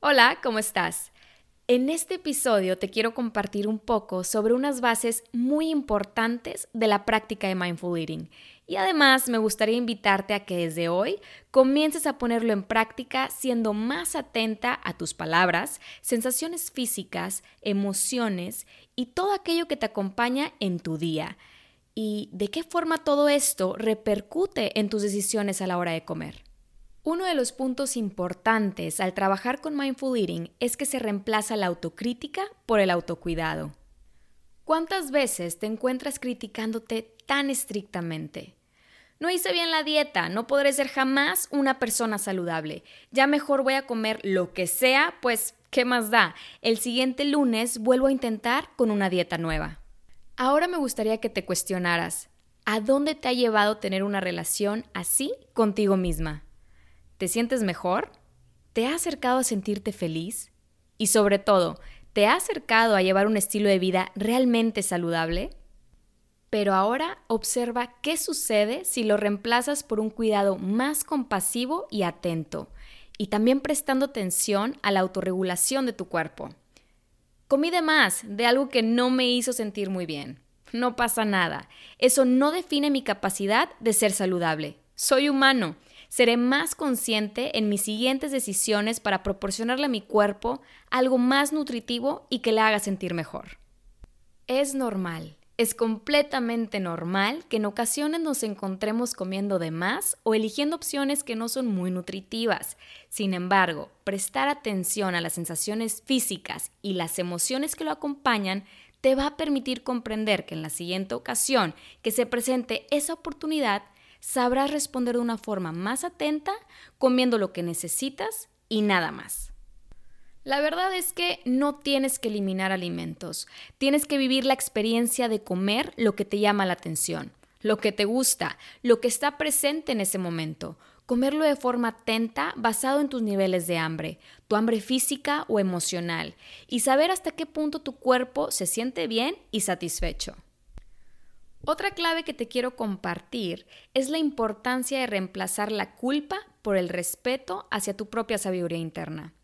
Hola, ¿cómo estás? En este episodio te quiero compartir un poco sobre unas bases muy importantes de la práctica de mindful eating. Y además me gustaría invitarte a que desde hoy comiences a ponerlo en práctica siendo más atenta a tus palabras, sensaciones físicas, emociones y todo aquello que te acompaña en tu día. Y de qué forma todo esto repercute en tus decisiones a la hora de comer. Uno de los puntos importantes al trabajar con mindful eating es que se reemplaza la autocrítica por el autocuidado. ¿Cuántas veces te encuentras criticándote tan estrictamente? No hice bien la dieta, no podré ser jamás una persona saludable. Ya mejor voy a comer lo que sea, pues, ¿qué más da? El siguiente lunes vuelvo a intentar con una dieta nueva. Ahora me gustaría que te cuestionaras, ¿a dónde te ha llevado tener una relación así contigo misma? ¿Te sientes mejor? ¿Te ha acercado a sentirte feliz? Y sobre todo, ¿te ha acercado a llevar un estilo de vida realmente saludable? Pero ahora observa qué sucede si lo reemplazas por un cuidado más compasivo y atento, y también prestando atención a la autorregulación de tu cuerpo. Comí de más de algo que no me hizo sentir muy bien. No pasa nada. Eso no define mi capacidad de ser saludable. Soy humano seré más consciente en mis siguientes decisiones para proporcionarle a mi cuerpo algo más nutritivo y que le haga sentir mejor. Es normal, es completamente normal que en ocasiones nos encontremos comiendo de más o eligiendo opciones que no son muy nutritivas. Sin embargo, prestar atención a las sensaciones físicas y las emociones que lo acompañan te va a permitir comprender que en la siguiente ocasión que se presente esa oportunidad, sabrás responder de una forma más atenta, comiendo lo que necesitas y nada más. La verdad es que no tienes que eliminar alimentos, tienes que vivir la experiencia de comer lo que te llama la atención, lo que te gusta, lo que está presente en ese momento. Comerlo de forma atenta basado en tus niveles de hambre, tu hambre física o emocional, y saber hasta qué punto tu cuerpo se siente bien y satisfecho. Otra clave que te quiero compartir es la importancia de reemplazar la culpa por el respeto hacia tu propia sabiduría interna.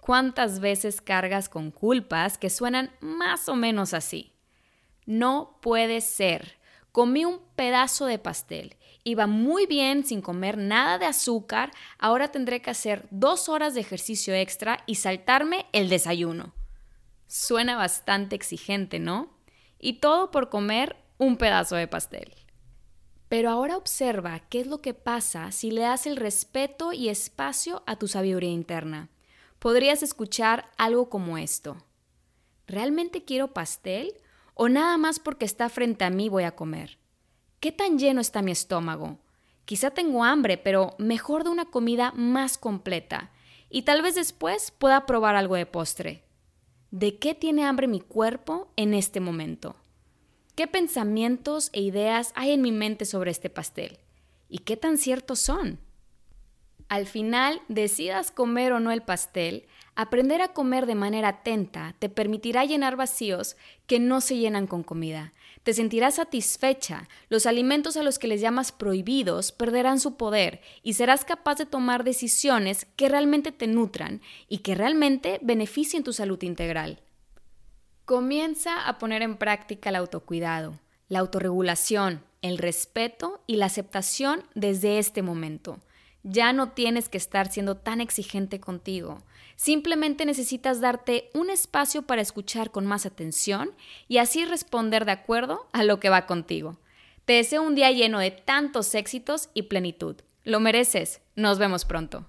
¿Cuántas veces cargas con culpas que suenan más o menos así? No puede ser. Comí un pedazo de pastel. Iba muy bien sin comer nada de azúcar. Ahora tendré que hacer dos horas de ejercicio extra y saltarme el desayuno. Suena bastante exigente, ¿no? Y todo por comer un pedazo de pastel. Pero ahora observa qué es lo que pasa si le das el respeto y espacio a tu sabiduría interna. Podrías escuchar algo como esto. ¿Realmente quiero pastel? ¿O nada más porque está frente a mí voy a comer? ¿Qué tan lleno está mi estómago? Quizá tengo hambre, pero mejor de una comida más completa. Y tal vez después pueda probar algo de postre. ¿De qué tiene hambre mi cuerpo en este momento? ¿Qué pensamientos e ideas hay en mi mente sobre este pastel? ¿Y qué tan ciertos son? Al final, decidas comer o no el pastel, aprender a comer de manera atenta te permitirá llenar vacíos que no se llenan con comida. Te sentirás satisfecha, los alimentos a los que les llamas prohibidos perderán su poder y serás capaz de tomar decisiones que realmente te nutran y que realmente beneficien tu salud integral. Comienza a poner en práctica el autocuidado, la autorregulación, el respeto y la aceptación desde este momento. Ya no tienes que estar siendo tan exigente contigo. Simplemente necesitas darte un espacio para escuchar con más atención y así responder de acuerdo a lo que va contigo. Te deseo un día lleno de tantos éxitos y plenitud. Lo mereces. Nos vemos pronto.